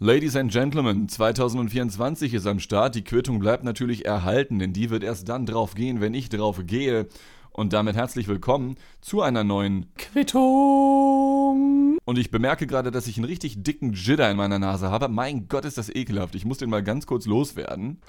Ladies and Gentlemen, 2024 ist am Start. Die Quittung bleibt natürlich erhalten, denn die wird erst dann drauf gehen, wenn ich drauf gehe. Und damit herzlich willkommen zu einer neuen Quittung. Und ich bemerke gerade, dass ich einen richtig dicken Jitter in meiner Nase habe. Mein Gott, ist das ekelhaft. Ich muss den mal ganz kurz loswerden.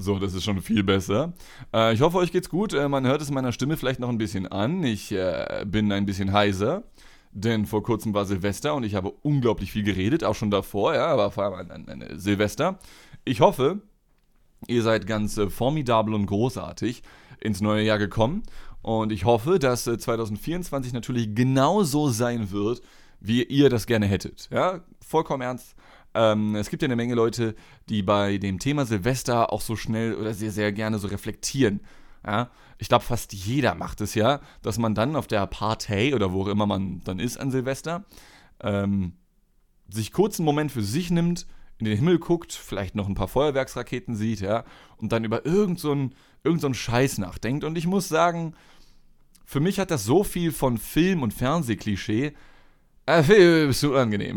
So, das ist schon viel besser. Äh, ich hoffe, euch geht's gut. Äh, man hört es meiner Stimme vielleicht noch ein bisschen an. Ich äh, bin ein bisschen heiser. Denn vor kurzem war Silvester und ich habe unglaublich viel geredet, auch schon davor, ja, aber vor allem an, an, an Silvester. Ich hoffe, ihr seid ganz äh, formidabel und großartig ins neue Jahr gekommen und ich hoffe, dass äh, 2024 natürlich genauso sein wird, wie ihr das gerne hättet. Ja, vollkommen ernst. Ähm, es gibt ja eine Menge Leute, die bei dem Thema Silvester auch so schnell oder sehr, sehr gerne so reflektieren. Ja, ich glaube, fast jeder macht es ja, dass man dann auf der Party oder wo auch immer man dann ist an Silvester, ähm, sich kurz einen Moment für sich nimmt, in den Himmel guckt, vielleicht noch ein paar Feuerwerksraketen sieht, ja, und dann über irgend so irgend so Scheiß nachdenkt. Und ich muss sagen, für mich hat das so viel von Film- und Fernsehklischee, äh, bist du unangenehm.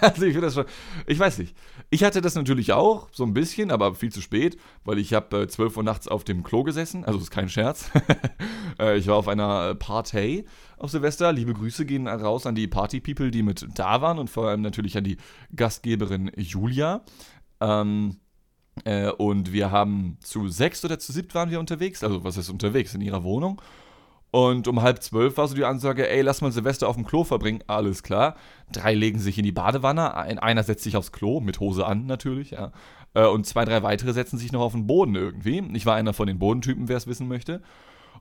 also ich das schon. Ich weiß nicht. Ich hatte das natürlich auch, so ein bisschen, aber viel zu spät, weil ich habe äh, 12 Uhr nachts auf dem Klo gesessen. Also ist kein Scherz. äh, ich war auf einer Party auf Silvester. Liebe Grüße gehen raus an die Party-People, die mit da waren und vor allem natürlich an die Gastgeberin Julia. Ähm, äh, und wir haben zu sechs oder zu siebt waren wir unterwegs. Also was ist unterwegs? In ihrer Wohnung. Und um halb zwölf war so die Ansage, ey, lass mal Silvester auf dem Klo verbringen. Alles klar. Drei legen sich in die Badewanne, einer setzt sich aufs Klo, mit Hose an natürlich, ja. Äh, und zwei, drei weitere setzen sich noch auf den Boden irgendwie. Ich war einer von den Bodentypen, wer es wissen möchte.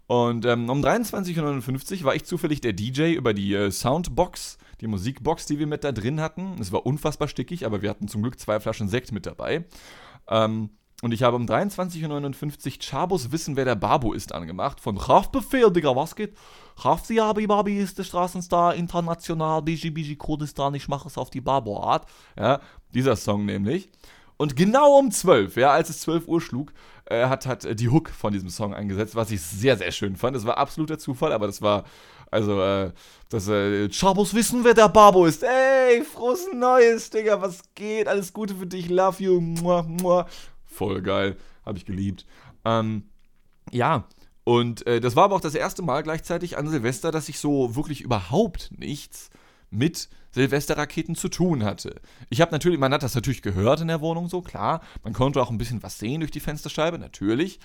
Und ähm, um 23.59 Uhr war ich zufällig der DJ über die äh, Soundbox, die Musikbox, die wir mit da drin hatten. Es war unfassbar stickig, aber wir hatten zum Glück zwei Flaschen Sekt mit dabei. Ähm, und ich habe um 23.59 Uhr Chabos Wissen, wer der Babu ist, angemacht. Von Haftbefehl, Digga, was geht? Hafsiabi Babi ist der Straßenstar international, Biji Biji Kurdistan, ich mache es auf die Babo-Art. Ja, dieser Song nämlich. Und genau um 12, ja, als es 12 Uhr schlug, äh, hat, hat die Hook von diesem Song eingesetzt, was ich sehr, sehr schön fand. Das war absoluter Zufall, aber das war, also, äh, das, äh, Chabos wissen, wer der Babo ist. Ey, frohes Neues, Digga, was geht? Alles Gute für dich, love you, muah, muah. Voll geil. Habe ich geliebt. Ähm, ja, und äh, das war aber auch das erste Mal gleichzeitig an Silvester, dass ich so wirklich überhaupt nichts mit Silvesterraketen zu tun hatte. Ich habe natürlich, man hat das natürlich gehört in der Wohnung so, klar. Man konnte auch ein bisschen was sehen durch die Fensterscheibe, natürlich.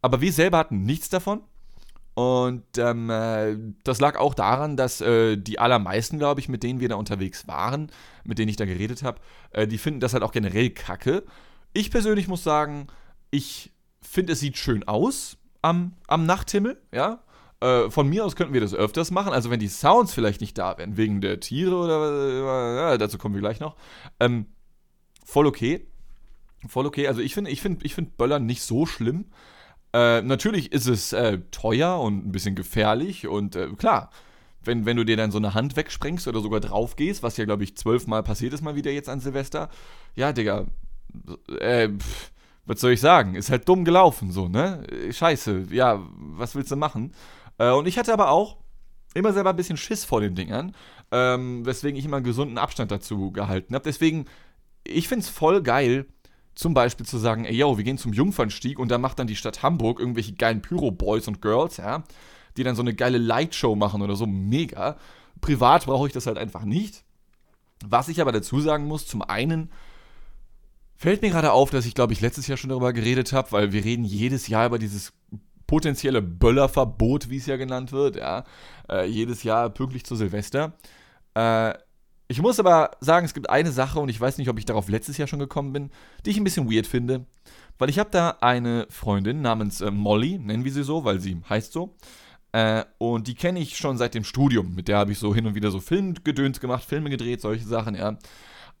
Aber wir selber hatten nichts davon. Und ähm, äh, das lag auch daran, dass äh, die allermeisten, glaube ich, mit denen wir da unterwegs waren, mit denen ich da geredet habe, äh, die finden das halt auch generell kacke. Ich persönlich muss sagen, ich finde, es sieht schön aus am, am Nachthimmel, ja. Äh, von mir aus könnten wir das öfters machen. Also wenn die Sounds vielleicht nicht da wären, wegen der Tiere oder ja, dazu kommen wir gleich noch. Ähm, voll okay. Voll okay. Also ich finde, ich finde, ich finde Böllern nicht so schlimm. Äh, natürlich ist es äh, teuer und ein bisschen gefährlich und äh, klar, wenn, wenn du dir dann so eine Hand wegsprengst oder sogar drauf gehst, was ja, glaube ich, zwölfmal passiert ist mal wieder jetzt an Silvester, ja, Digga, äh, was soll ich sagen? Ist halt dumm gelaufen, so, ne? Scheiße, ja, was willst du machen? Äh, und ich hatte aber auch immer selber ein bisschen Schiss vor den Dingern, ähm, weswegen ich immer einen gesunden Abstand dazu gehalten habe. Deswegen, ich finde es voll geil, zum Beispiel zu sagen, ey, yo, wir gehen zum Jungfernstieg und da macht dann die Stadt Hamburg irgendwelche geilen Pyro-Boys und Girls, ja, die dann so eine geile Lightshow machen oder so, mega. Privat brauche ich das halt einfach nicht. Was ich aber dazu sagen muss, zum einen Fällt mir gerade auf, dass ich, glaube ich, letztes Jahr schon darüber geredet habe, weil wir reden jedes Jahr über dieses potenzielle Böllerverbot, wie es ja genannt wird, ja. Äh, jedes Jahr pünktlich zu Silvester. Äh, ich muss aber sagen, es gibt eine Sache, und ich weiß nicht, ob ich darauf letztes Jahr schon gekommen bin, die ich ein bisschen weird finde. Weil ich habe da eine Freundin namens äh, Molly, nennen wir sie so, weil sie heißt so. Äh, und die kenne ich schon seit dem Studium. Mit der habe ich so hin und wieder so Filmgedöns gemacht, Filme gedreht, solche Sachen, ja.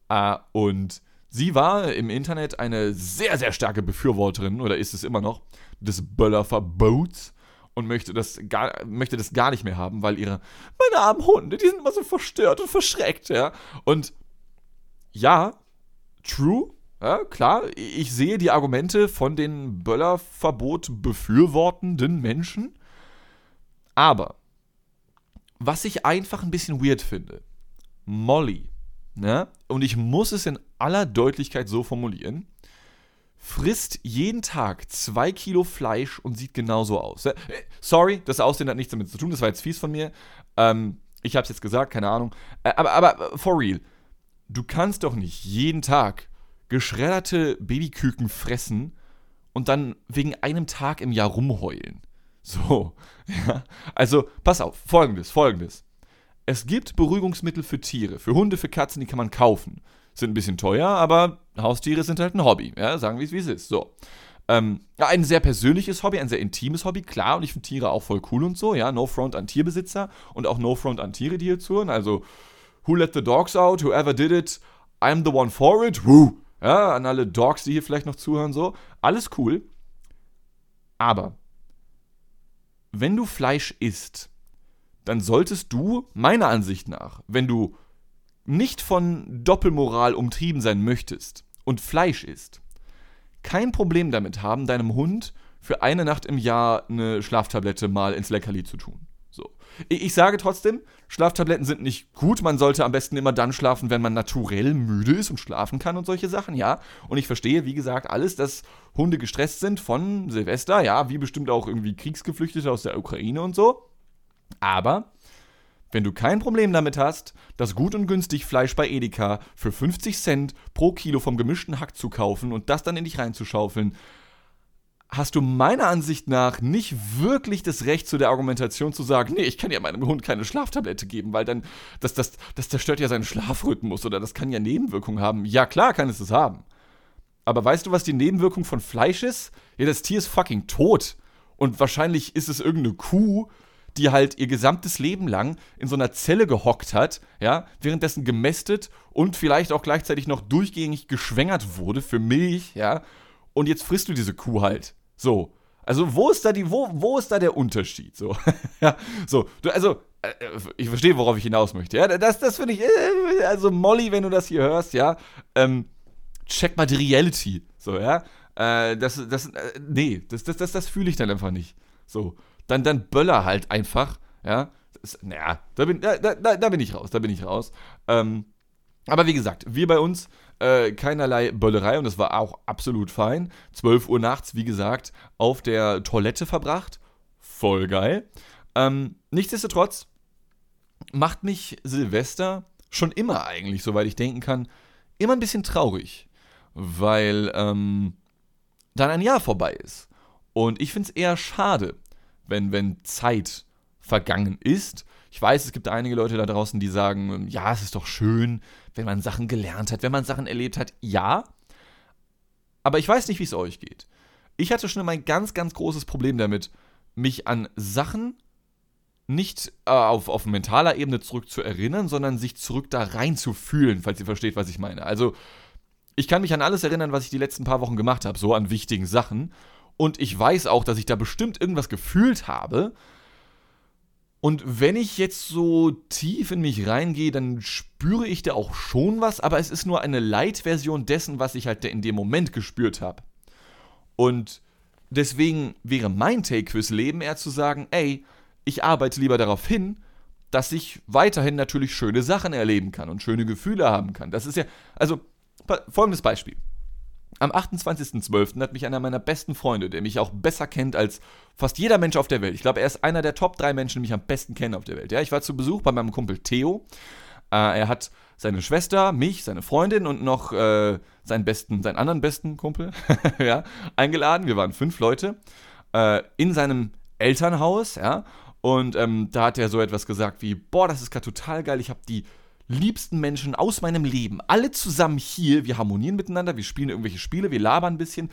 Äh, und Sie war im Internet eine sehr, sehr starke Befürworterin, oder ist es immer noch, des Böllerverbots und möchte das, gar, möchte das gar nicht mehr haben, weil ihre, meine armen Hunde, die sind immer so verstört und verschreckt, ja. Und ja, true, ja, klar, ich sehe die Argumente von den Böllerverbot befürwortenden Menschen, aber was ich einfach ein bisschen weird finde, Molly ja, und ich muss es in aller Deutlichkeit so formulieren, frisst jeden Tag zwei Kilo Fleisch und sieht genauso aus. Äh, sorry, das Aussehen hat nichts damit zu tun, das war jetzt fies von mir. Ähm, ich habe es jetzt gesagt, keine Ahnung. Äh, aber, aber for real, du kannst doch nicht jeden Tag geschredderte Babyküken fressen und dann wegen einem Tag im Jahr rumheulen. So, ja. Also, pass auf, folgendes, folgendes. Es gibt Beruhigungsmittel für Tiere, für Hunde, für Katzen, die kann man kaufen. Sind ein bisschen teuer, aber Haustiere sind halt ein Hobby. Ja, sagen wir es, wie es ist. So. Ähm, ein sehr persönliches Hobby, ein sehr intimes Hobby, klar, und ich finde Tiere auch voll cool und so, ja, no front an Tierbesitzer und auch no front an Tiere, die hier zuhören, also who let the dogs out, whoever did it, I'm the one for it, woo, ja, an alle Dogs, die hier vielleicht noch zuhören, so, alles cool, aber wenn du Fleisch isst, dann solltest du, meiner Ansicht nach, wenn du nicht von Doppelmoral umtrieben sein möchtest und Fleisch isst, kein Problem damit haben, deinem Hund für eine Nacht im Jahr eine Schlaftablette mal ins Leckerli zu tun. So. Ich sage trotzdem, Schlaftabletten sind nicht gut. Man sollte am besten immer dann schlafen, wenn man naturell müde ist und schlafen kann und solche Sachen, ja. Und ich verstehe, wie gesagt, alles, dass Hunde gestresst sind von Silvester, ja, wie bestimmt auch irgendwie Kriegsgeflüchtete aus der Ukraine und so. Aber wenn du kein Problem damit hast, das gut und günstig Fleisch bei Edeka für 50 Cent pro Kilo vom gemischten Hack zu kaufen und das dann in dich reinzuschaufeln, hast du meiner Ansicht nach nicht wirklich das Recht zu der Argumentation zu sagen, nee, ich kann ja meinem Hund keine Schlaftablette geben, weil dann, das, das, das zerstört ja seinen Schlafrhythmus oder das kann ja Nebenwirkungen haben. Ja, klar kann es das haben. Aber weißt du, was die Nebenwirkung von Fleisch ist? Ja, das Tier ist fucking tot. Und wahrscheinlich ist es irgendeine Kuh, die halt ihr gesamtes Leben lang in so einer Zelle gehockt hat, ja, währenddessen gemästet und vielleicht auch gleichzeitig noch durchgängig geschwängert wurde für Milch, ja, und jetzt frisst du diese Kuh halt. So. Also, wo ist da die, wo, wo ist da der Unterschied? So, ja, so, du, also, äh, ich verstehe, worauf ich hinaus möchte. Ja, das, das finde ich, äh, also Molly, wenn du das hier hörst, ja, ähm, check mal die Reality. So, ja. Äh, das, das, äh, nee, das, das, das, das fühle ich dann einfach nicht. So dann, dann Böller halt einfach, ja. Naja, da bin, da, da, da bin ich raus, da bin ich raus. Ähm, aber wie gesagt, wir bei uns äh, keinerlei Böllerei und das war auch absolut fein. 12 Uhr nachts, wie gesagt, auf der Toilette verbracht. Voll geil. Ähm, nichtsdestotrotz macht mich Silvester schon immer eigentlich, soweit ich denken kann, immer ein bisschen traurig, weil ähm, dann ein Jahr vorbei ist. Und ich finde es eher schade, wenn, wenn Zeit vergangen ist. Ich weiß, es gibt einige Leute da draußen, die sagen, ja, es ist doch schön, wenn man Sachen gelernt hat, wenn man Sachen erlebt hat. Ja, aber ich weiß nicht, wie es euch geht. Ich hatte schon immer ein ganz, ganz großes Problem damit, mich an Sachen nicht äh, auf, auf mentaler Ebene zurück zu erinnern, sondern sich zurück da rein zu fühlen, falls ihr versteht, was ich meine. Also, ich kann mich an alles erinnern, was ich die letzten paar Wochen gemacht habe, so an wichtigen Sachen. Und ich weiß auch, dass ich da bestimmt irgendwas gefühlt habe. Und wenn ich jetzt so tief in mich reingehe, dann spüre ich da auch schon was, aber es ist nur eine Light-Version dessen, was ich halt in dem Moment gespürt habe. Und deswegen wäre mein Take fürs Leben eher zu sagen, ey, ich arbeite lieber darauf hin, dass ich weiterhin natürlich schöne Sachen erleben kann und schöne Gefühle haben kann. Das ist ja, also folgendes Beispiel. Am 28.12. hat mich einer meiner besten Freunde, der mich auch besser kennt als fast jeder Mensch auf der Welt. Ich glaube, er ist einer der Top 3 Menschen, die mich am besten kennen auf der Welt. Ja, ich war zu Besuch bei meinem Kumpel Theo. Äh, er hat seine Schwester, mich, seine Freundin und noch äh, seinen besten, seinen anderen besten Kumpel ja, eingeladen. Wir waren fünf Leute äh, in seinem Elternhaus, ja. Und ähm, da hat er so etwas gesagt wie, boah, das ist gerade total geil, ich habe die liebsten Menschen aus meinem Leben, alle zusammen hier, wir harmonieren miteinander, wir spielen irgendwelche Spiele, wir labern ein bisschen.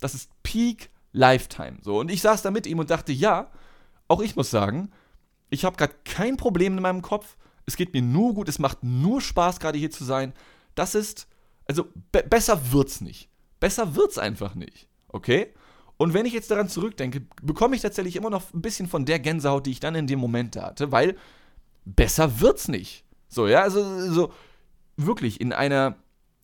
Das ist Peak Lifetime. So, und ich saß da mit ihm und dachte, ja, auch ich muss sagen, ich habe gerade kein Problem in meinem Kopf. Es geht mir nur gut, es macht nur Spaß, gerade hier zu sein. Das ist, also be besser wird's nicht. Besser wird's einfach nicht. Okay? Und wenn ich jetzt daran zurückdenke, bekomme ich tatsächlich immer noch ein bisschen von der Gänsehaut, die ich dann in dem Moment hatte, weil besser wird's nicht. So, ja, also so wirklich in einer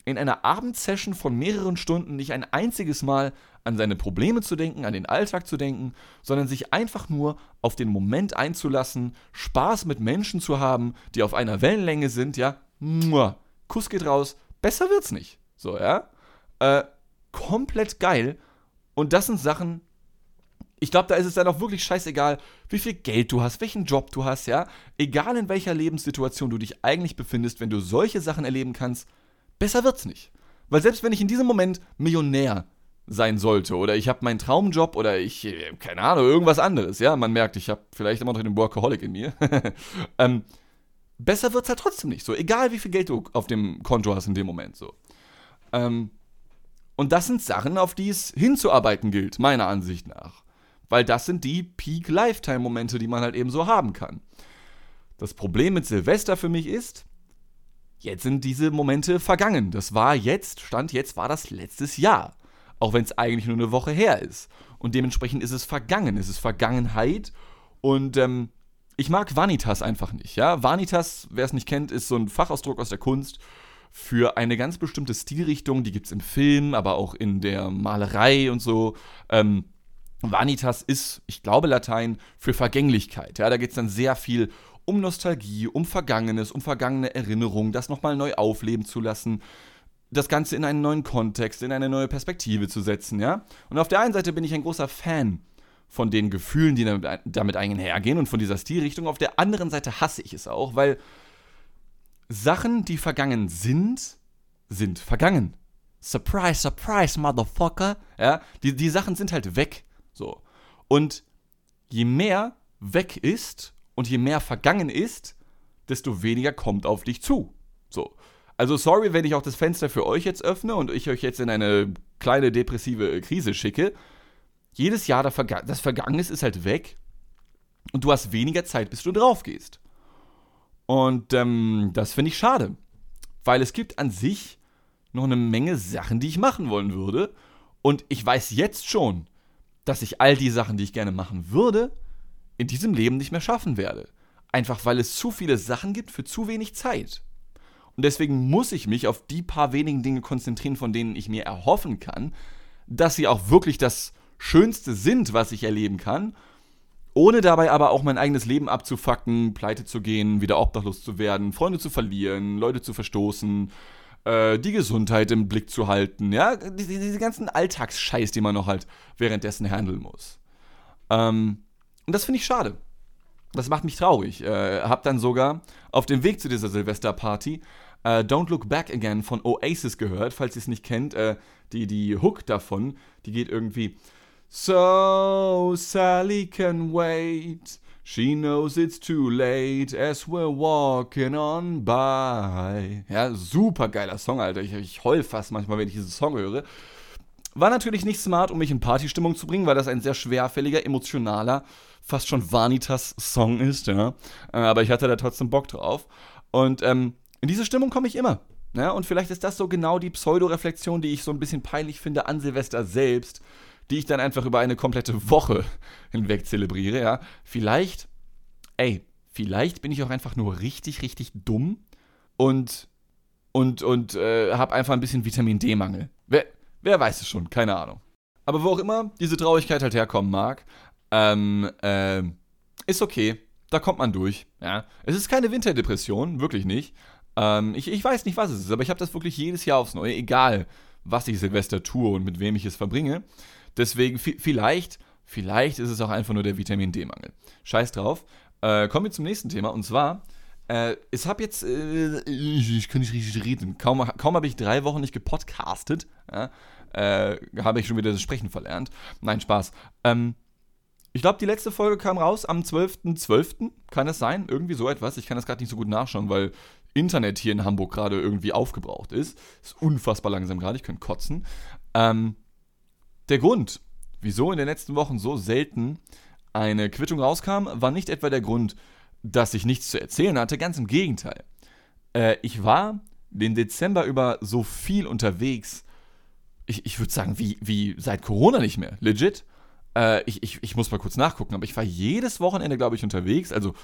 in einer Abendsession von mehreren Stunden nicht ein einziges Mal an seine Probleme zu denken, an den Alltag zu denken, sondern sich einfach nur auf den Moment einzulassen, Spaß mit Menschen zu haben, die auf einer Wellenlänge sind, ja, muah, Kuss geht raus, besser wird's nicht. So, ja. Äh, komplett geil. Und das sind Sachen, ich glaube, da ist es dann auch wirklich scheißegal, wie viel Geld du hast, welchen Job du hast, ja. Egal in welcher Lebenssituation du dich eigentlich befindest, wenn du solche Sachen erleben kannst, besser wird's nicht. Weil selbst wenn ich in diesem Moment Millionär sein sollte oder ich habe meinen Traumjob oder ich, äh, keine Ahnung, irgendwas anderes, ja, man merkt, ich habe vielleicht immer noch den Workaholic in mir, ähm, besser wird's halt trotzdem nicht so, egal wie viel Geld du auf dem Konto hast in dem Moment so. Ähm, und das sind Sachen, auf die es hinzuarbeiten gilt, meiner Ansicht nach. Weil das sind die Peak-Lifetime-Momente, die man halt eben so haben kann. Das Problem mit Silvester für mich ist, jetzt sind diese Momente vergangen. Das war jetzt, Stand jetzt war das letztes Jahr. Auch wenn es eigentlich nur eine Woche her ist. Und dementsprechend ist es vergangen. Es ist Vergangenheit. Und ähm, ich mag Vanitas einfach nicht. Ja? Vanitas, wer es nicht kennt, ist so ein Fachausdruck aus der Kunst für eine ganz bestimmte Stilrichtung. Die gibt es im Film, aber auch in der Malerei und so. Ähm, Vanitas ist, ich glaube, Latein für Vergänglichkeit. Ja, da geht es dann sehr viel um Nostalgie, um Vergangenes, um vergangene Erinnerungen, das nochmal neu aufleben zu lassen, das Ganze in einen neuen Kontext, in eine neue Perspektive zu setzen, ja. Und auf der einen Seite bin ich ein großer Fan von den Gefühlen, die damit, einhergehen und von dieser Stilrichtung. Auf der anderen Seite hasse ich es auch, weil Sachen, die vergangen sind, sind vergangen. Surprise, surprise, motherfucker. Ja, die, die Sachen sind halt weg. So. Und je mehr weg ist und je mehr vergangen ist, desto weniger kommt auf dich zu. So. Also sorry, wenn ich auch das Fenster für euch jetzt öffne und ich euch jetzt in eine kleine depressive Krise schicke. Jedes Jahr das Vergangene ist halt weg und du hast weniger Zeit, bis du drauf gehst. Und ähm, das finde ich schade, weil es gibt an sich noch eine Menge Sachen, die ich machen wollen würde. Und ich weiß jetzt schon, dass ich all die Sachen, die ich gerne machen würde, in diesem Leben nicht mehr schaffen werde. Einfach weil es zu viele Sachen gibt für zu wenig Zeit. Und deswegen muss ich mich auf die paar wenigen Dinge konzentrieren, von denen ich mir erhoffen kann, dass sie auch wirklich das Schönste sind, was ich erleben kann, ohne dabei aber auch mein eigenes Leben abzufacken, pleite zu gehen, wieder obdachlos zu werden, Freunde zu verlieren, Leute zu verstoßen, äh, die Gesundheit im Blick zu halten, ja, diese, diese ganzen Alltagsscheiß, die man noch halt währenddessen handeln muss. Ähm, und das finde ich schade. Das macht mich traurig. Äh, hab dann sogar auf dem Weg zu dieser Silvesterparty äh, Don't Look Back Again von Oasis gehört, falls ihr es nicht kennt. Äh, die, die Hook davon, die geht irgendwie So Sally can wait She knows it's too late as we're walking on by. Ja, super geiler Song, Alter. Ich, ich heul fast manchmal, wenn ich diesen Song höre. War natürlich nicht smart, um mich in Partystimmung zu bringen, weil das ein sehr schwerfälliger, emotionaler, fast schon Vanitas-Song ist, ja. Äh, aber ich hatte da trotzdem Bock drauf. Und ähm, in diese Stimmung komme ich immer. Ja? Und vielleicht ist das so genau die Pseudo-Reflexion, die ich so ein bisschen peinlich finde an Silvester selbst die ich dann einfach über eine komplette Woche hinweg zelebriere, ja. Vielleicht, ey, vielleicht bin ich auch einfach nur richtig, richtig dumm und, und, und äh, habe einfach ein bisschen Vitamin D-Mangel. Wer, wer weiß es schon, keine Ahnung. Aber wo auch immer diese Traurigkeit halt herkommen mag, ähm, äh, ist okay. Da kommt man durch. Ja. Es ist keine Winterdepression, wirklich nicht. Ähm, ich, ich weiß nicht, was es ist, aber ich habe das wirklich jedes Jahr aufs Neue, egal was ich Silvester tue und mit wem ich es verbringe. Deswegen, vielleicht, vielleicht ist es auch einfach nur der Vitamin D-Mangel. Scheiß drauf. Äh, kommen wir zum nächsten Thema und zwar. Äh, ich habe jetzt, äh, ich kann nicht richtig reden. Kaum, kaum habe ich drei Wochen nicht gepodcastet, ja, äh, habe ich schon wieder das Sprechen verlernt. Nein, Spaß. Ähm, ich glaube, die letzte Folge kam raus am 12.12. .12. Kann es sein? Irgendwie so etwas. Ich kann das gerade nicht so gut nachschauen, weil Internet hier in Hamburg gerade irgendwie aufgebraucht ist. Ist unfassbar langsam gerade. Ich könnte kotzen. Ähm, der Grund, wieso in den letzten Wochen so selten eine Quittung rauskam, war nicht etwa der Grund, dass ich nichts zu erzählen hatte, ganz im Gegenteil. Äh, ich war den Dezember über so viel unterwegs, ich, ich würde sagen, wie, wie seit Corona nicht mehr, legit. Äh, ich, ich, ich muss mal kurz nachgucken, aber ich war jedes Wochenende, glaube ich, unterwegs, also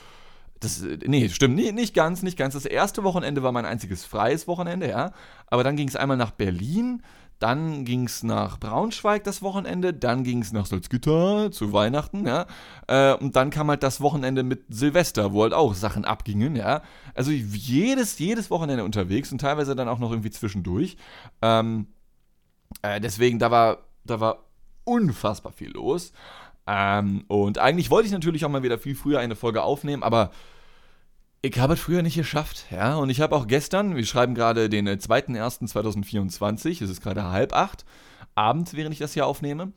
das, nee, stimmt, nee, nicht ganz, nicht ganz. Das erste Wochenende war mein einziges freies Wochenende, ja. Aber dann ging es einmal nach Berlin, Dann ging es nach Braunschweig das Wochenende, dann ging es nach Salzgitter zu Weihnachten, ja. Äh, und dann kam halt das Wochenende mit Silvester, wo halt auch Sachen abgingen, ja. Also jedes, jedes Wochenende unterwegs und teilweise dann auch noch irgendwie zwischendurch. Ähm, äh, deswegen, da war, da war unfassbar viel los. Ähm, und eigentlich wollte ich natürlich auch mal wieder viel früher eine Folge aufnehmen, aber ich habe es früher nicht geschafft, ja. Und ich habe auch gestern, wir schreiben gerade den 2.1.2024, es ist gerade halb acht, abends, während ich das hier aufnehme,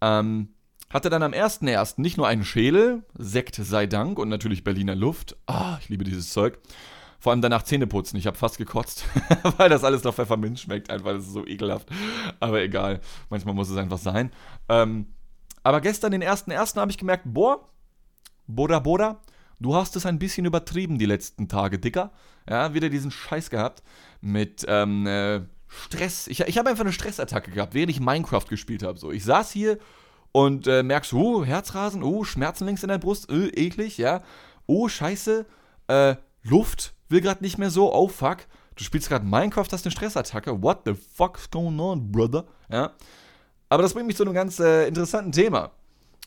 ähm, hatte dann am 1.1. nicht nur einen Schädel, Sekt sei Dank und natürlich Berliner Luft. Ah, ich liebe dieses Zeug. Vor allem danach Zähne putzen. Ich habe fast gekotzt, weil das alles nach Pfefferminz schmeckt. Einfach, das ist so ekelhaft. Aber egal. Manchmal muss es einfach sein. Ähm, aber gestern, den 1.1., habe ich gemerkt, boah, Boda Boda, Du hast es ein bisschen übertrieben die letzten Tage, Dicker. Ja, wieder diesen Scheiß gehabt mit ähm, äh, Stress. Ich, ich habe einfach eine Stressattacke gehabt, während ich Minecraft gespielt habe. So, ich saß hier und äh, merkst, oh, Herzrasen, oh, Schmerzen links in der Brust, äh, eklig, ja. Oh, scheiße, äh, Luft will gerade nicht mehr so, oh, fuck. Du spielst gerade Minecraft, hast eine Stressattacke. What the fuck's going on, brother? Ja. Aber das bringt mich zu einem ganz äh, interessanten Thema.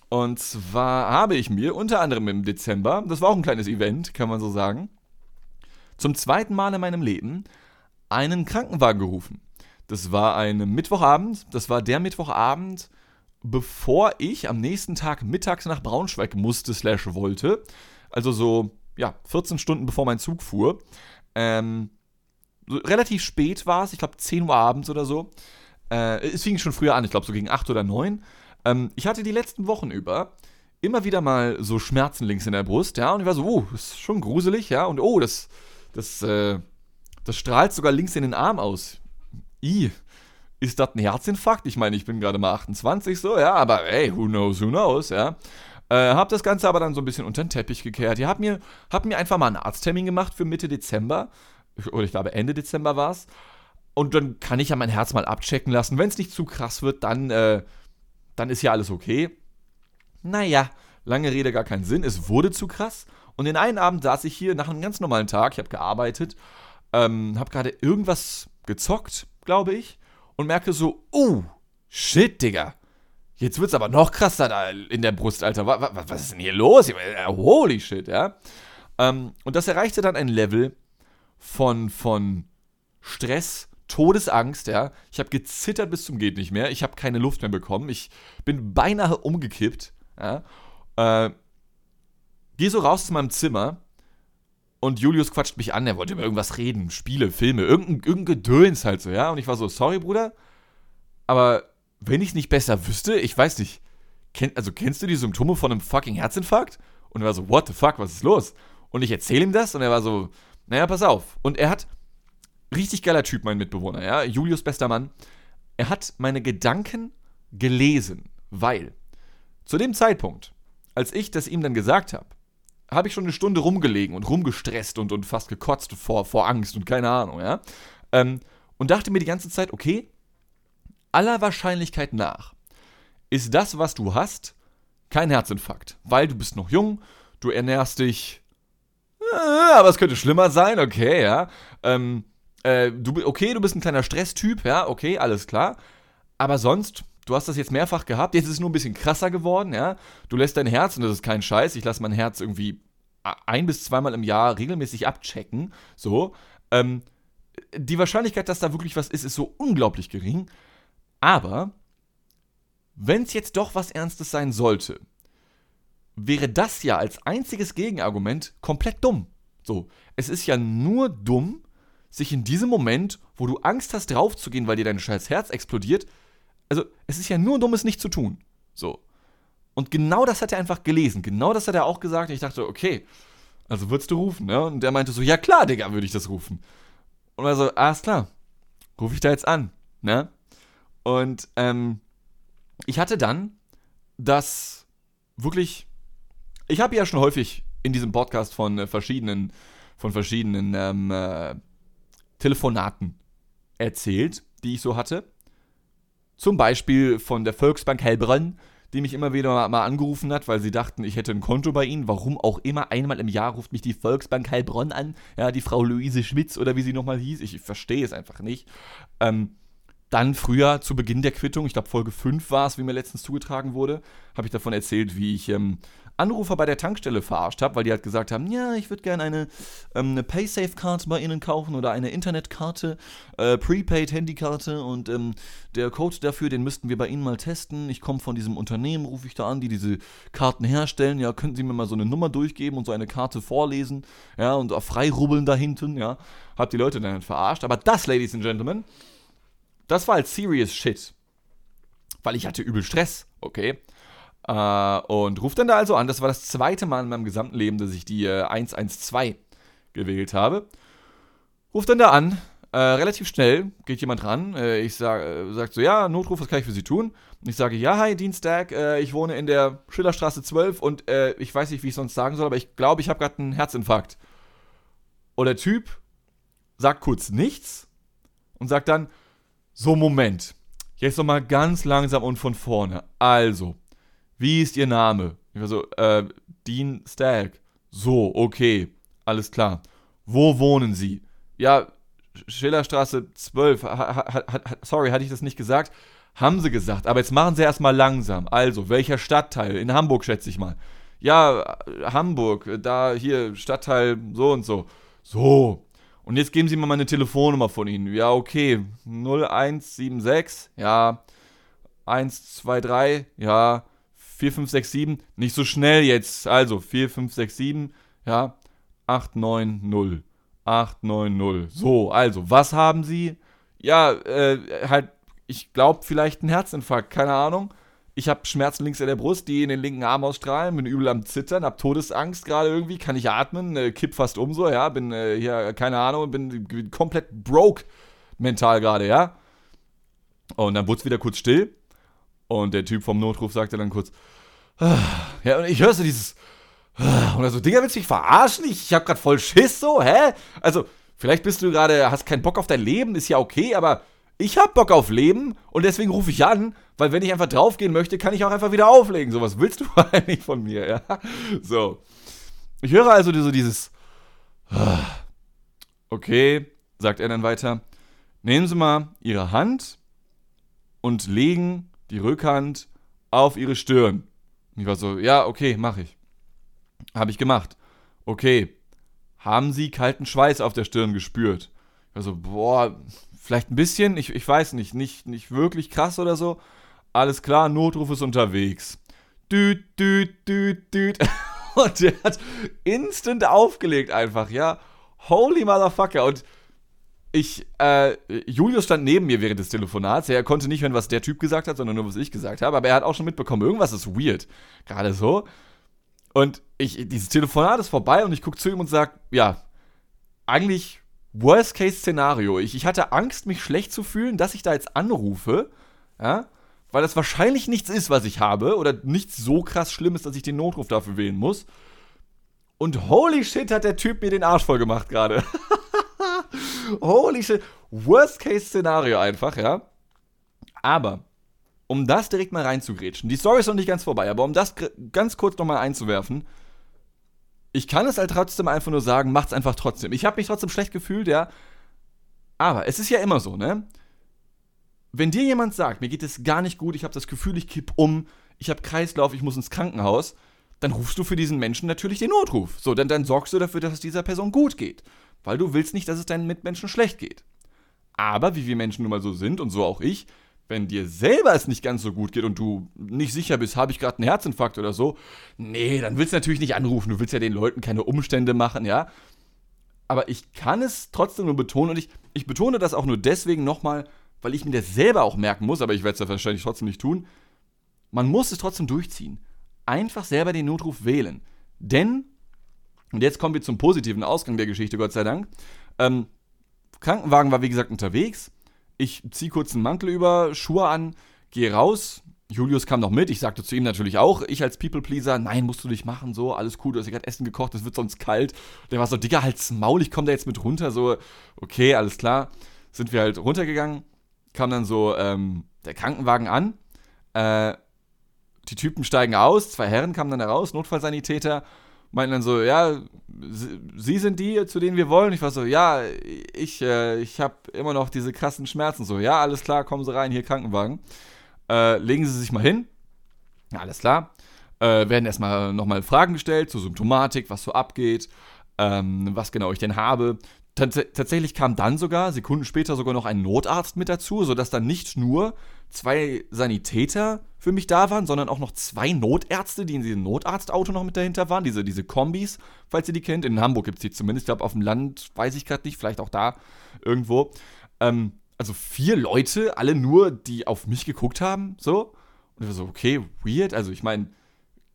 Und zwar habe ich mir unter anderem im Dezember, das war auch ein kleines Event, kann man so sagen, zum zweiten Mal in meinem Leben einen Krankenwagen gerufen. Das war ein Mittwochabend, das war der Mittwochabend, bevor ich am nächsten Tag mittags nach Braunschweig musste, slash wollte. Also so, ja, 14 Stunden bevor mein Zug fuhr. Ähm, so relativ spät war es, ich glaube 10 Uhr abends oder so. Äh, es fing schon früher an, ich glaube so gegen 8 oder 9. Ähm, ich hatte die letzten Wochen über immer wieder mal so Schmerzen links in der Brust, ja, und ich war so, oh, das ist schon gruselig, ja, und oh, das, das, äh, das strahlt sogar links in den Arm aus. I, ist das ein Herzinfarkt? Ich meine, ich bin gerade mal 28 so, ja, aber ey, who knows, who knows, ja. Äh, hab das Ganze aber dann so ein bisschen unter den Teppich gekehrt. Ja, hab mir, hab mir einfach mal einen Arzttermin gemacht für Mitte Dezember. Oder ich glaube Ende Dezember war es. Und dann kann ich ja mein Herz mal abchecken lassen. Wenn es nicht zu krass wird, dann äh, dann ist ja alles okay. Naja, lange Rede, gar keinen Sinn. Es wurde zu krass. Und den einen Abend saß ich hier nach einem ganz normalen Tag, ich habe gearbeitet, ähm, habe gerade irgendwas gezockt, glaube ich, und merke so, oh, shit, Digga. Jetzt wird's aber noch krasser da in der Brust, Alter. Was, was, was ist denn hier los? Holy shit, ja. Ähm, und das erreichte dann ein Level von, von Stress, Todesangst, ja. Ich habe gezittert bis zum geht nicht mehr. Ich habe keine Luft mehr bekommen. Ich bin beinahe umgekippt, ja. Äh, geh so raus aus meinem Zimmer und Julius quatscht mich an. Er wollte über irgendwas reden, Spiele, Filme, irgendein, irgendein Gedöns halt so, ja. Und ich war so, sorry, Bruder, aber wenn ich nicht besser wüsste, ich weiß nicht. Kenn, also kennst du die Symptome von einem fucking Herzinfarkt? Und er war so, what the fuck, was ist los? Und ich erzähle ihm das und er war so, naja, pass auf. Und er hat Richtig geiler Typ, mein Mitbewohner, ja. Julius, bester Mann. Er hat meine Gedanken gelesen, weil zu dem Zeitpunkt, als ich das ihm dann gesagt habe, habe ich schon eine Stunde rumgelegen und rumgestresst und, und fast gekotzt vor, vor Angst und keine Ahnung, ja. Ähm, und dachte mir die ganze Zeit, okay, aller Wahrscheinlichkeit nach ist das, was du hast, kein Herzinfarkt, weil du bist noch jung, du ernährst dich, äh, aber es könnte schlimmer sein, okay, ja. Ähm, äh, du, okay, du bist ein kleiner Stresstyp, ja, okay, alles klar. Aber sonst, du hast das jetzt mehrfach gehabt, jetzt ist es nur ein bisschen krasser geworden, ja. Du lässt dein Herz, und das ist kein Scheiß, ich lasse mein Herz irgendwie ein bis zweimal im Jahr regelmäßig abchecken, so. Ähm, die Wahrscheinlichkeit, dass da wirklich was ist, ist so unglaublich gering. Aber, wenn es jetzt doch was Ernstes sein sollte, wäre das ja als einziges Gegenargument komplett dumm. So, es ist ja nur dumm, sich in diesem Moment, wo du Angst hast, draufzugehen, weil dir dein scheiß Herz explodiert, also es ist ja nur dummes nicht zu tun. So. Und genau das hat er einfach gelesen. Genau das hat er auch gesagt. Ich dachte, okay, also würdest du rufen, ne? Und der meinte so, ja klar, Digga, würde ich das rufen. Und er so, alles klar, rufe ich da jetzt an, ne? Und ähm, ich hatte dann das wirklich, ich habe ja schon häufig in diesem Podcast von äh, verschiedenen, von verschiedenen ähm, äh, Telefonaten erzählt, die ich so hatte. Zum Beispiel von der Volksbank Heilbronn, die mich immer wieder mal angerufen hat, weil sie dachten, ich hätte ein Konto bei ihnen. Warum auch immer, einmal im Jahr ruft mich die Volksbank Heilbronn an. Ja, die Frau Luise Schmitz oder wie sie nochmal hieß. Ich verstehe es einfach nicht. Ähm, Dann früher zu Beginn der Quittung, ich glaube Folge 5 war es, wie mir letztens zugetragen wurde, habe ich davon erzählt, wie ich ähm, Anrufer bei der Tankstelle verarscht habe, weil die halt gesagt haben, ja, ich würde gerne eine, ähm, eine Paysafe-Karte bei Ihnen kaufen oder eine Internetkarte, äh, Prepaid-Handykarte und ähm, der Code dafür, den müssten wir bei Ihnen mal testen. Ich komme von diesem Unternehmen, rufe ich da an, die diese Karten herstellen. Ja, könnten Sie mir mal so eine Nummer durchgeben und so eine Karte vorlesen, ja, und auch freirubbeln da hinten, ja. Hab die Leute dann halt verarscht. Aber das, Ladies and Gentlemen, das war halt serious shit. Weil ich hatte übel Stress, okay? Äh, und ruft dann da also an. Das war das zweite Mal in meinem gesamten Leben, dass ich die äh, 112 gewählt habe. Ruft dann da an. Äh, relativ schnell geht jemand ran. Äh, ich sag, äh, sagt so, ja, Notruf, was kann ich für Sie tun? Und ich sage, ja, hi, Dienstag, äh, ich wohne in der Schillerstraße 12 und ich weiß nicht, wie ich sonst sagen soll, aber ich glaube, ich habe gerade einen Herzinfarkt. Und der Typ sagt kurz nichts und sagt dann, so, Moment. Jetzt nochmal ganz langsam und von vorne. Also, wie ist Ihr Name? Ich war so, äh, Dean Stagg. So, okay, alles klar. Wo wohnen Sie? Ja, Schillerstraße 12. Ha, ha, ha, sorry, hatte ich das nicht gesagt? Haben sie gesagt, aber jetzt machen sie erstmal langsam. Also, welcher Stadtteil? In Hamburg, schätze ich mal. Ja, Hamburg, da hier, Stadtteil so und so. So. Und jetzt geben Sie mir mal eine Telefonnummer von Ihnen. Ja, okay. 0176, ja. 123, ja. 4567, nicht so schnell jetzt. Also 4567, ja, 890. 890. So, also, was haben Sie? Ja, äh, halt, ich glaube, vielleicht ein Herzinfarkt, keine Ahnung. Ich habe Schmerzen links in der Brust, die in den linken Arm ausstrahlen, bin übel am Zittern, hab Todesangst gerade irgendwie, kann ich atmen, äh, kipp fast um so, ja, bin äh, hier, keine Ahnung, bin, bin komplett broke mental gerade, ja. Und dann wurde es wieder kurz still. Und der Typ vom Notruf sagte dann kurz, ah, ja, und ich höre so dieses, ah, und er so, Digga, willst du mich verarschen? Ich, ich hab grad voll Schiss, so, hä? Also, vielleicht bist du gerade, hast keinen Bock auf dein Leben, ist ja okay, aber ich hab Bock auf Leben und deswegen rufe ich an, weil wenn ich einfach draufgehen möchte, kann ich auch einfach wieder auflegen. So, was willst du eigentlich von mir, ja? So. Ich höre also so dieses, ah, okay, sagt er dann weiter, nehmen Sie mal Ihre Hand und legen die Rückhand auf ihre Stirn. Und ich war so, ja, okay, mache ich. Habe ich gemacht. Okay. Haben Sie kalten Schweiß auf der Stirn gespürt? Ich war so, boah, vielleicht ein bisschen, ich, ich weiß nicht, nicht, nicht wirklich krass oder so. Alles klar, Notruf ist unterwegs. Düt, düt, düt, düt. Und der hat instant aufgelegt einfach, ja. Holy Motherfucker. Und ich, äh, Julius stand neben mir während des Telefonats. Er konnte nicht hören, was der Typ gesagt hat, sondern nur, was ich gesagt habe. Aber er hat auch schon mitbekommen, irgendwas ist weird. Gerade so. Und ich, dieses Telefonat ist vorbei und ich gucke zu ihm und sage, ja, eigentlich Worst-Case-Szenario. Ich, ich hatte Angst, mich schlecht zu fühlen, dass ich da jetzt anrufe, ja, weil das wahrscheinlich nichts ist, was ich habe, oder nichts so krass Schlimmes, dass ich den Notruf dafür wählen muss. Und holy shit, hat der Typ mir den Arsch voll gemacht gerade. Holy shit. Worst-Case-Szenario einfach, ja. Aber, um das direkt mal reinzugrätschen, die Story ist noch nicht ganz vorbei, aber um das ganz kurz nochmal einzuwerfen, ich kann es halt trotzdem einfach nur sagen, macht's einfach trotzdem. Ich habe mich trotzdem schlecht gefühlt, ja. Aber es ist ja immer so, ne? Wenn dir jemand sagt, mir geht es gar nicht gut, ich habe das Gefühl, ich kipp um, ich habe Kreislauf, ich muss ins Krankenhaus, dann rufst du für diesen Menschen natürlich den Notruf. So, dann, dann sorgst du dafür, dass es dieser Person gut geht weil du willst nicht, dass es deinen Mitmenschen schlecht geht. Aber wie wir Menschen nun mal so sind und so auch ich, wenn dir selber es nicht ganz so gut geht und du nicht sicher bist, habe ich gerade einen Herzinfarkt oder so, nee, dann willst du natürlich nicht anrufen, du willst ja den Leuten keine Umstände machen, ja. Aber ich kann es trotzdem nur betonen und ich, ich betone das auch nur deswegen nochmal, weil ich mir das selber auch merken muss, aber ich werde es ja wahrscheinlich trotzdem nicht tun. Man muss es trotzdem durchziehen. Einfach selber den Notruf wählen. Denn und jetzt kommen wir zum positiven Ausgang der Geschichte, Gott sei Dank. Ähm, Krankenwagen war wie gesagt unterwegs. Ich ziehe kurz einen Mantel über, Schuhe an, gehe raus. Julius kam noch mit. Ich sagte zu ihm natürlich auch, ich als People-Pleaser, nein, musst du nicht machen, so, alles cool, du hast ja gerade Essen gekocht, es wird sonst kalt. Der war so, Digga, halt's Maul, ich komme da jetzt mit runter, so, okay, alles klar. Sind wir halt runtergegangen, kam dann so ähm, der Krankenwagen an. Äh, die Typen steigen aus, zwei Herren kamen dann da raus, Notfallsanitäter meinten dann so, ja, Sie sind die, zu denen wir wollen. Ich war so, ja, ich, äh, ich habe immer noch diese krassen Schmerzen. So, ja, alles klar, kommen Sie rein, hier Krankenwagen. Äh, legen Sie sich mal hin. Ja, alles klar. Äh, werden erstmal nochmal Fragen gestellt zur Symptomatik, was so abgeht, ähm, was genau ich denn habe. Tats tatsächlich kam dann sogar, Sekunden später, sogar noch ein Notarzt mit dazu, sodass dann nicht nur zwei Sanitäter für mich da waren, sondern auch noch zwei Notärzte, die in diesem Notarztauto noch mit dahinter waren. Diese, diese Kombis, falls ihr die kennt. In Hamburg gibt es die zumindest. Ich glaube, auf dem Land weiß ich gerade nicht, vielleicht auch da irgendwo. Ähm, also vier Leute, alle nur, die auf mich geguckt haben, so. Und ich war so, okay, weird. Also ich meine,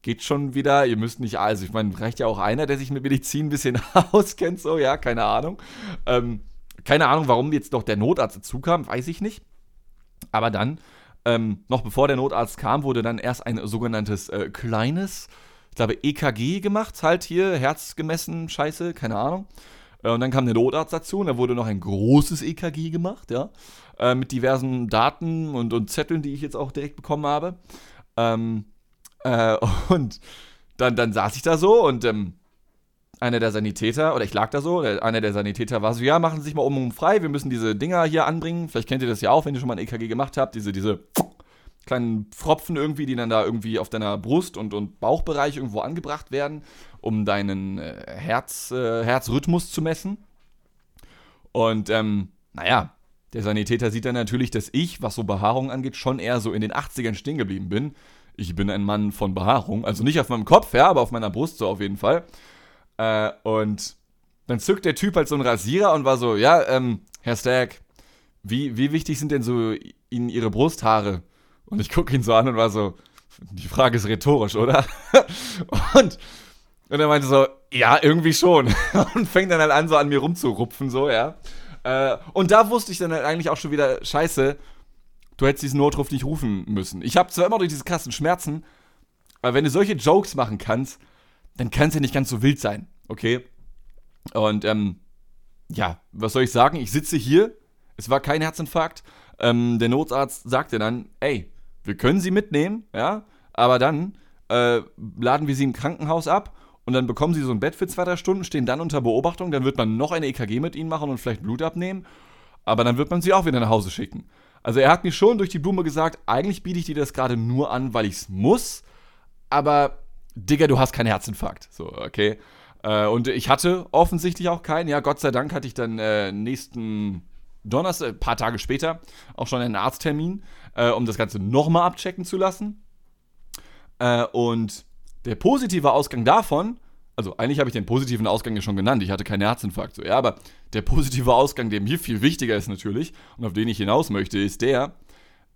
geht schon wieder. Ihr müsst nicht, also ich meine, reicht ja auch einer, der sich mit Medizin ein bisschen auskennt, so, ja, keine Ahnung. Ähm, keine Ahnung, warum jetzt noch der Notarzt dazu kam, weiß ich nicht. Aber dann, ähm, noch bevor der Notarzt kam, wurde dann erst ein sogenanntes äh, kleines, ich glaube, EKG gemacht, halt hier, Herz gemessen, scheiße, keine Ahnung. Äh, und dann kam der Notarzt dazu und da wurde noch ein großes EKG gemacht, ja, äh, mit diversen Daten und, und Zetteln, die ich jetzt auch direkt bekommen habe. Ähm, äh, und dann, dann saß ich da so und ähm, einer der Sanitäter, oder ich lag da so, einer der Sanitäter war so, ja, machen Sie sich mal um und frei, wir müssen diese Dinger hier anbringen. Vielleicht kennt ihr das ja auch, wenn ihr schon mal ein EKG gemacht habt, diese, diese kleinen Pfropfen irgendwie, die dann da irgendwie auf deiner Brust- und, und Bauchbereich irgendwo angebracht werden, um deinen äh, Herz, äh, Herzrhythmus zu messen. Und, ähm, naja, der Sanitäter sieht dann natürlich, dass ich, was so Behaarung angeht, schon eher so in den 80ern stehen geblieben bin ich bin ein Mann von Behaarung. Also nicht auf meinem Kopf, ja, aber auf meiner Brust so auf jeden Fall. Äh, und dann zückt der Typ halt so einen Rasierer und war so, ja, ähm, Herr Stack, wie, wie wichtig sind denn so Ihnen Ihre Brusthaare? Und ich gucke ihn so an und war so, die Frage ist rhetorisch, oder? und, und er meinte so, ja, irgendwie schon. und fängt dann halt an, so an mir rumzurupfen, so, ja. Äh, und da wusste ich dann halt eigentlich auch schon wieder, scheiße, du hättest diesen Notruf nicht rufen müssen. Ich habe zwar immer noch diese krassen Schmerzen, aber wenn du solche Jokes machen kannst, dann kann es ja nicht ganz so wild sein, okay? Und ähm, ja, was soll ich sagen? Ich sitze hier, es war kein Herzinfarkt. Ähm, der Notarzt sagte dann, ey, wir können Sie mitnehmen, ja, aber dann äh, laden wir Sie im Krankenhaus ab und dann bekommen Sie so ein Bett für zwei, drei Stunden, stehen dann unter Beobachtung, dann wird man noch eine EKG mit Ihnen machen und vielleicht Blut abnehmen, aber dann wird man Sie auch wieder nach Hause schicken. Also er hat mir schon durch die Blume gesagt, eigentlich biete ich dir das gerade nur an, weil ich es muss, aber Digga, du hast keinen Herzinfarkt. So, okay. Äh, und ich hatte offensichtlich auch keinen. Ja, Gott sei Dank hatte ich dann äh, nächsten Donnerstag, ein paar Tage später, auch schon einen Arzttermin, äh, um das Ganze nochmal abchecken zu lassen. Äh, und der positive Ausgang davon also eigentlich habe ich den positiven Ausgang ja schon genannt. Ich hatte keinen Herzinfarkt. So, ja, aber der positive Ausgang, der mir viel wichtiger ist natürlich und auf den ich hinaus möchte, ist der,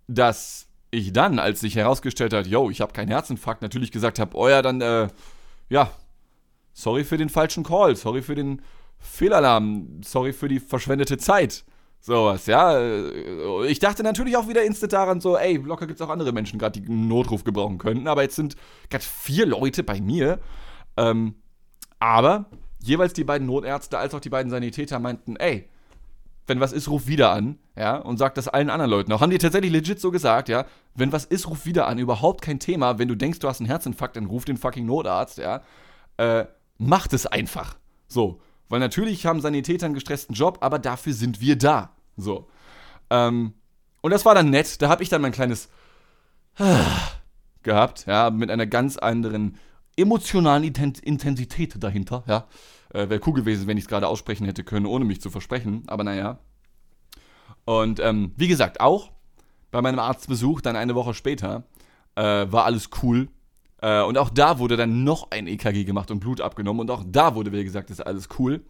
dass ich dann, als sich herausgestellt hat, yo, ich habe keinen Herzinfarkt, natürlich gesagt habe, oh ja, dann, äh, ja, sorry für den falschen Call, sorry für den Fehlalarm, sorry für die verschwendete Zeit. Sowas, ja. Ich dachte natürlich auch wieder instant daran, so, ey, locker gibt es auch andere Menschen gerade, die einen Notruf gebrauchen könnten, aber jetzt sind gerade vier Leute bei mir. Ähm, aber jeweils die beiden Notärzte als auch die beiden Sanitäter meinten, ey, wenn was ist, ruf wieder an, ja, und sagt das allen anderen Leuten auch. Haben die tatsächlich legit so gesagt, ja, wenn was ist, ruf wieder an, überhaupt kein Thema. Wenn du denkst, du hast einen Herzinfarkt, dann ruf den fucking Notarzt, ja. Äh, macht es einfach. So. Weil natürlich haben Sanitäter einen gestressten Job, aber dafür sind wir da. So. Ähm, und das war dann nett. Da habe ich dann mein kleines gehabt, ja, mit einer ganz anderen emotionalen Intensität dahinter, ja. Äh, Wäre cool gewesen, wenn ich es gerade aussprechen hätte können, ohne mich zu versprechen, aber naja. Und ähm, wie gesagt, auch bei meinem Arztbesuch, dann eine Woche später, äh, war alles cool. Äh, und auch da wurde dann noch ein EKG gemacht und Blut abgenommen. Und auch da wurde, wie gesagt, ist alles cool.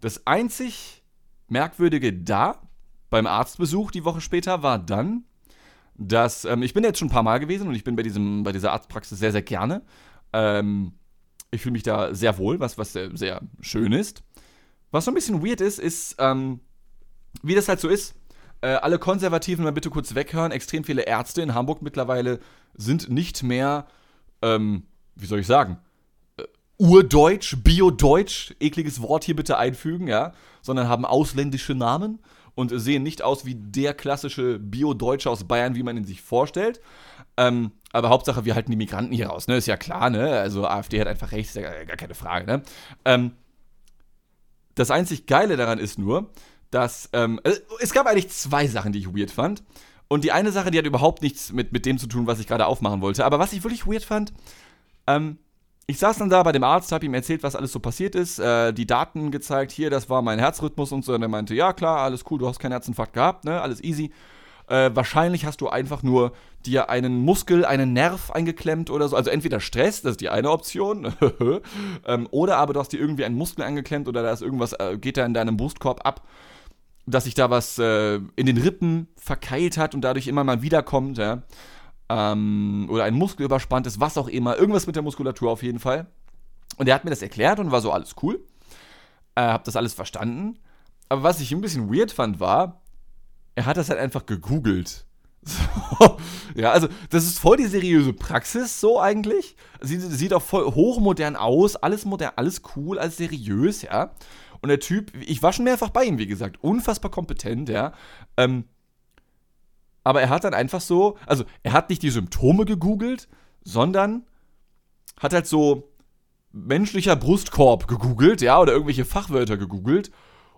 Das einzig Merkwürdige da, beim Arztbesuch die Woche später, war dann, dass ähm, ich bin jetzt schon ein paar Mal gewesen und ich bin bei, diesem, bei dieser Arztpraxis sehr, sehr gerne. Ähm, ich fühle mich da sehr wohl, was, was sehr, sehr, schön ist. Was so ein bisschen weird ist, ist, ähm, wie das halt so ist. Äh, alle Konservativen mal bitte kurz weghören. Extrem viele Ärzte in Hamburg mittlerweile sind nicht mehr, ähm, wie soll ich sagen, äh, Urdeutsch, Biodeutsch, ekliges Wort hier bitte einfügen, ja, sondern haben ausländische Namen und sehen nicht aus wie der klassische Bio-Deutsche aus Bayern, wie man ihn sich vorstellt. Ähm, aber Hauptsache, wir halten die Migranten hier raus, ne? Ist ja klar, ne? Also AfD hat einfach recht, ist ja gar keine Frage, ne? Ähm, das einzig Geile daran ist nur, dass ähm, also es gab eigentlich zwei Sachen, die ich weird fand. Und die eine Sache, die hat überhaupt nichts mit, mit dem zu tun, was ich gerade aufmachen wollte. Aber was ich wirklich weird fand, ähm, ich saß dann da bei dem Arzt, habe ihm erzählt, was alles so passiert ist, äh, die Daten gezeigt, hier, das war mein Herzrhythmus und so. Und er meinte, ja klar, alles cool, du hast keinen Herzinfarkt gehabt, ne, alles easy. Äh, wahrscheinlich hast du einfach nur dir einen Muskel, einen Nerv eingeklemmt oder so. Also entweder Stress, das ist die eine Option, ähm, oder aber du hast dir irgendwie einen Muskel eingeklemmt oder da ist irgendwas, äh, geht da in deinem Brustkorb ab, dass sich da was äh, in den Rippen verkeilt hat und dadurch immer mal wiederkommt, ja. Ähm, oder ein Muskel überspannt ist, was auch immer. Irgendwas mit der Muskulatur auf jeden Fall. Und er hat mir das erklärt und war so alles cool. Äh, hab das alles verstanden. Aber was ich ein bisschen weird fand, war, er hat das halt einfach gegoogelt. So. Ja, also das ist voll die seriöse Praxis, so eigentlich. Sieht, sieht auch voll hochmodern aus, alles modern, alles cool, alles seriös, ja. Und der Typ, ich war schon mehrfach bei ihm, wie gesagt, unfassbar kompetent, ja. Ähm, aber er hat dann einfach so, also er hat nicht die Symptome gegoogelt, sondern hat halt so menschlicher Brustkorb gegoogelt, ja, oder irgendwelche Fachwörter gegoogelt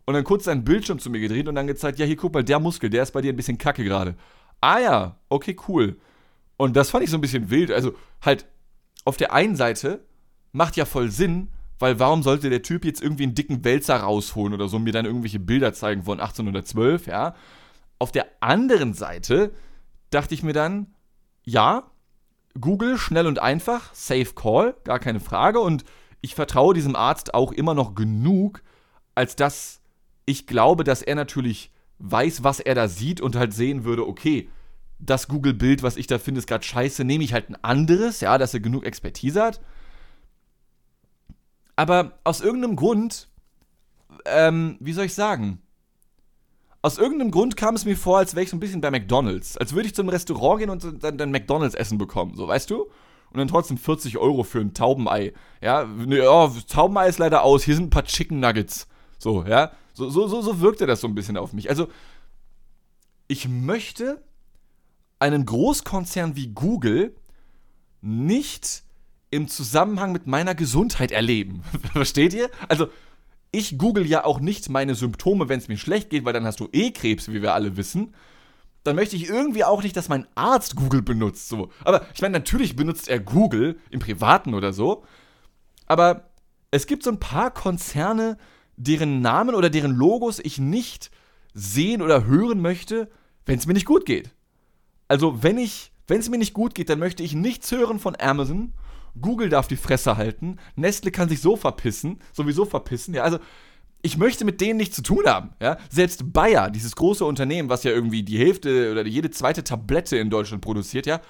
und dann kurz seinen Bildschirm zu mir gedreht und dann gezeigt, ja, hier guck mal, der Muskel, der ist bei dir ein bisschen kacke gerade. Ah ja, okay, cool. Und das fand ich so ein bisschen wild. Also halt, auf der einen Seite macht ja voll Sinn, weil warum sollte der Typ jetzt irgendwie einen dicken Wälzer rausholen oder so und mir dann irgendwelche Bilder zeigen von 1812, ja? Auf der anderen Seite dachte ich mir dann, ja, Google schnell und einfach, safe call, gar keine Frage und ich vertraue diesem Arzt auch immer noch genug, als dass ich glaube, dass er natürlich weiß, was er da sieht und halt sehen würde, okay, das Google-Bild, was ich da finde, ist gerade scheiße, nehme ich halt ein anderes, ja, dass er genug Expertise hat. Aber aus irgendeinem Grund, ähm, wie soll ich sagen? Aus irgendeinem Grund kam es mir vor, als wäre ich so ein bisschen bei McDonalds. Als würde ich zum Restaurant gehen und dann, dann McDonalds-Essen bekommen, so, weißt du? Und dann trotzdem 40 Euro für ein Taubenei. Ja, oh, Taubenei ist leider aus, hier sind ein paar Chicken Nuggets. So, ja. So, so, so, so wirkte das so ein bisschen auf mich. Also, ich möchte einen Großkonzern wie Google nicht im Zusammenhang mit meiner Gesundheit erleben. Versteht ihr? Also, ich google ja auch nicht meine Symptome, wenn es mir schlecht geht, weil dann hast du eh Krebs, wie wir alle wissen. Dann möchte ich irgendwie auch nicht, dass mein Arzt Google benutzt. So. Aber ich meine, natürlich benutzt er Google im Privaten oder so. Aber es gibt so ein paar Konzerne, deren Namen oder deren Logos ich nicht sehen oder hören möchte, wenn es mir nicht gut geht. Also, wenn ich, wenn es mir nicht gut geht, dann möchte ich nichts hören von Amazon. Google darf die Fresse halten. Nestle kann sich so verpissen, sowieso verpissen. Ja, also ich möchte mit denen nichts zu tun haben. Ja? Selbst Bayer, dieses große Unternehmen, was ja irgendwie die Hälfte oder jede zweite Tablette in Deutschland produziert, ja,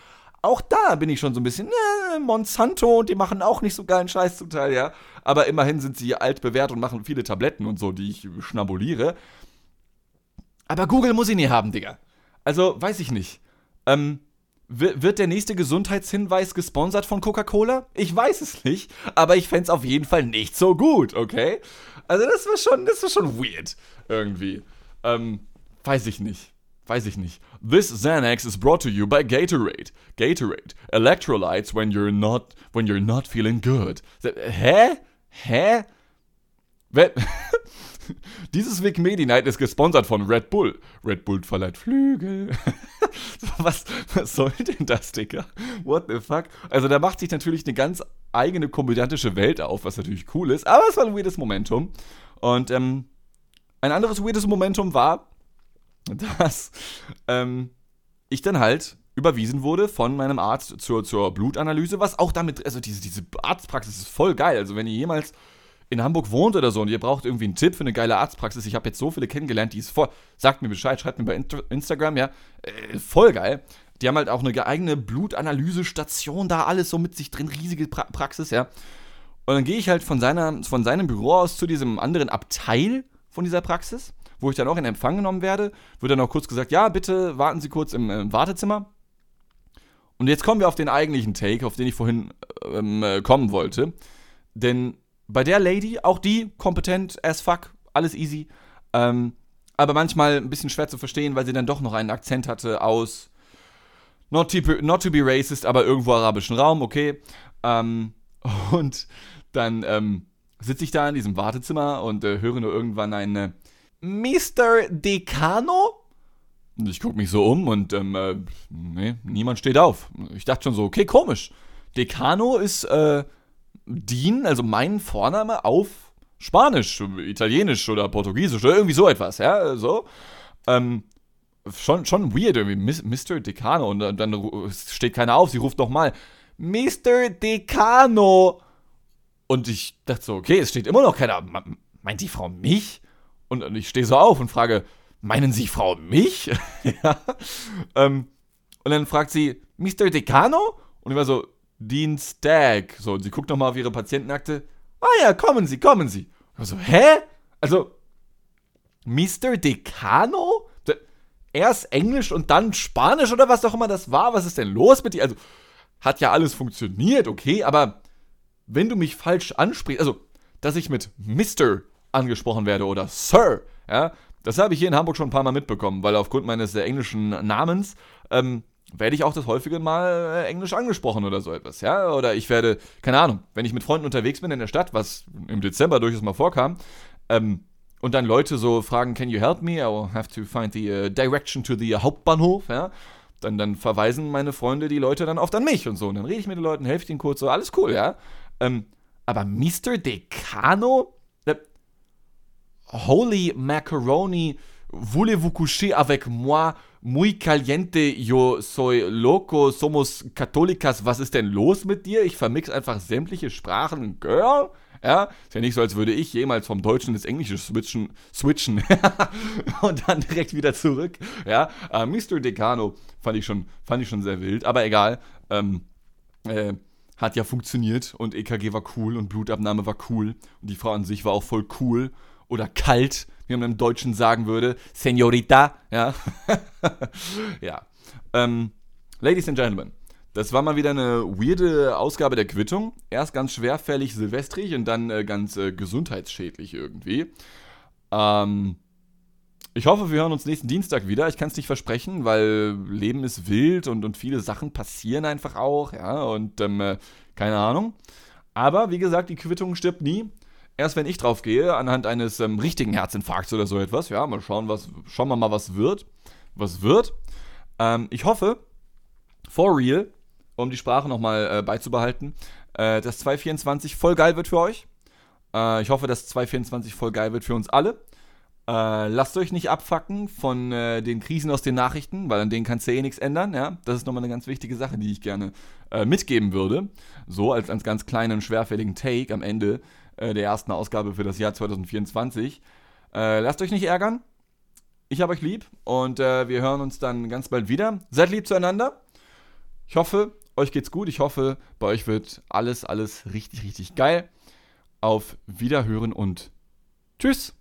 auch da bin ich schon so ein bisschen, äh, Monsanto und die machen auch nicht so geilen Scheiß zum Teil, ja. Aber immerhin sind sie altbewährt und machen viele Tabletten und so, die ich schnabuliere. Aber Google muss ich nie haben, Digga. Also, weiß ich nicht. Ähm, wird der nächste Gesundheitshinweis gesponsert von Coca-Cola? Ich weiß es nicht, aber ich fände es auf jeden Fall nicht so gut, okay? Also, das war schon, das war schon weird. Irgendwie. Ähm, weiß ich nicht. Weiß ich nicht. This Xanax is brought to you by Gatorade. Gatorade. Electrolytes when you're not when you're not feeling good. Hä? Hä? Dieses Vic Medi Night ist gesponsert von Red Bull. Red Bull verleiht Flügel. was, was soll denn das, Digga? What the fuck? Also da macht sich natürlich eine ganz eigene komödiantische Welt auf, was natürlich cool ist, aber es war ein weirdes Momentum. Und ähm, ein anderes weirdes Momentum war, dass ähm, ich dann halt überwiesen wurde von meinem Arzt zur, zur Blutanalyse, was auch damit, also diese, diese Arztpraxis ist voll geil. Also wenn ihr jemals in Hamburg wohnt oder so und ihr braucht irgendwie einen Tipp für eine geile Arztpraxis, ich habe jetzt so viele kennengelernt, die ist voll, sagt mir Bescheid, schreibt mir bei Instagram, ja, äh, voll geil. Die haben halt auch eine eigene Blutanalysestation da, alles so mit sich drin, riesige pra Praxis, ja. Und dann gehe ich halt von, seiner, von seinem Büro aus zu diesem anderen Abteil von dieser Praxis wo ich dann auch in Empfang genommen werde, wird dann auch kurz gesagt, ja, bitte warten Sie kurz im, im Wartezimmer. Und jetzt kommen wir auf den eigentlichen Take, auf den ich vorhin ähm, äh, kommen wollte. Denn bei der Lady, auch die kompetent as fuck, alles easy, ähm, aber manchmal ein bisschen schwer zu verstehen, weil sie dann doch noch einen Akzent hatte aus not to, be, not to be racist, aber irgendwo arabischen Raum, okay. Ähm, und dann ähm, sitze ich da in diesem Wartezimmer und äh, höre nur irgendwann ein äh, Mr. Decano? Ich gucke mich so um und ähm, äh, nee, niemand steht auf. Ich dachte schon so, okay, komisch. Decano ist äh, Dean, also mein Vorname auf Spanisch, Italienisch oder Portugiesisch oder irgendwie so etwas, ja, so. Ähm, schon, schon weird irgendwie, Mr. Decano und dann, dann steht keiner auf, sie ruft nochmal, Mr. Decano. Und ich dachte so, okay, es steht immer noch keiner. Meint die Frau mich? Und ich stehe so auf und frage, meinen Sie Frau mich? ja. Ähm, und dann fragt sie, Mr. Decano? Und ich war so, Dean Stagg. So, und sie guckt nochmal auf ihre Patientenakte. Ah ja, kommen Sie, kommen Sie. Und ich so, hä? Also, Mr. Decano? Erst Englisch und dann Spanisch oder was auch immer das war? Was ist denn los mit dir? Also, hat ja alles funktioniert, okay, aber wenn du mich falsch ansprichst, also, dass ich mit Mr. angesprochen werde oder Sir, ja, das habe ich hier in Hamburg schon ein paar Mal mitbekommen, weil aufgrund meines englischen Namens ähm, werde ich auch das häufige Mal äh, Englisch angesprochen oder so etwas, ja, oder ich werde, keine Ahnung, wenn ich mit Freunden unterwegs bin in der Stadt, was im Dezember durchaus mal vorkam, ähm, und dann Leute so fragen, can you help me? I will have to find the uh, direction to the uh, Hauptbahnhof, ja. Dann, dann verweisen meine Freunde die Leute dann oft an mich und so. Und dann rede ich mit den Leuten, helfe ihnen kurz, so, alles cool, ja. Ähm, aber Mr. Decano? Holy Macaroni, voulez-vous coucher avec moi? Muy caliente, yo soy loco, somos católicas. Was ist denn los mit dir? Ich vermix einfach sämtliche Sprachen. Girl? Ja, ist ja nicht so, als würde ich jemals vom Deutschen ins Englische switchen, switchen und dann direkt wieder zurück. Ja, äh, Mr. Decano fand ich schon, fand ich schon sehr wild, aber egal. Ähm, äh, hat ja funktioniert und EKG war cool und Blutabnahme war cool und die Frau an sich war auch voll cool oder kalt, wie man im Deutschen sagen würde. Senorita, ja. ja. Ähm, Ladies and Gentlemen, das war mal wieder eine weirde Ausgabe der Quittung. Erst ganz schwerfällig silvestrig und dann äh, ganz äh, gesundheitsschädlich irgendwie. Ähm, ich hoffe, wir hören uns nächsten Dienstag wieder. Ich kann es nicht versprechen, weil Leben ist wild und, und viele Sachen passieren einfach auch, ja, und ähm, äh, keine Ahnung. Aber wie gesagt, die Quittung stirbt nie. Erst wenn ich drauf gehe, anhand eines ähm, richtigen Herzinfarkts oder so etwas, ja, mal schauen, was, schauen wir mal, was wird. Was wird. Ähm, ich hoffe, for real, um die Sprache nochmal äh, beizubehalten, äh, dass 224 voll geil wird für euch. Äh, ich hoffe, dass 224 voll geil wird für uns alle. Äh, lasst euch nicht abfacken von äh, den Krisen aus den Nachrichten, weil an denen kannst du eh nichts ändern. Ja? Das ist nochmal eine ganz wichtige Sache, die ich gerne äh, mitgeben würde. So als, als ganz kleinen, schwerfälligen Take am Ende der ersten Ausgabe für das Jahr 2024. lasst euch nicht ärgern. Ich habe euch lieb und wir hören uns dann ganz bald wieder. Seid lieb zueinander. Ich hoffe, euch geht's gut. Ich hoffe, bei euch wird alles, alles richtig, richtig geil. Auf Wiederhören und tschüss.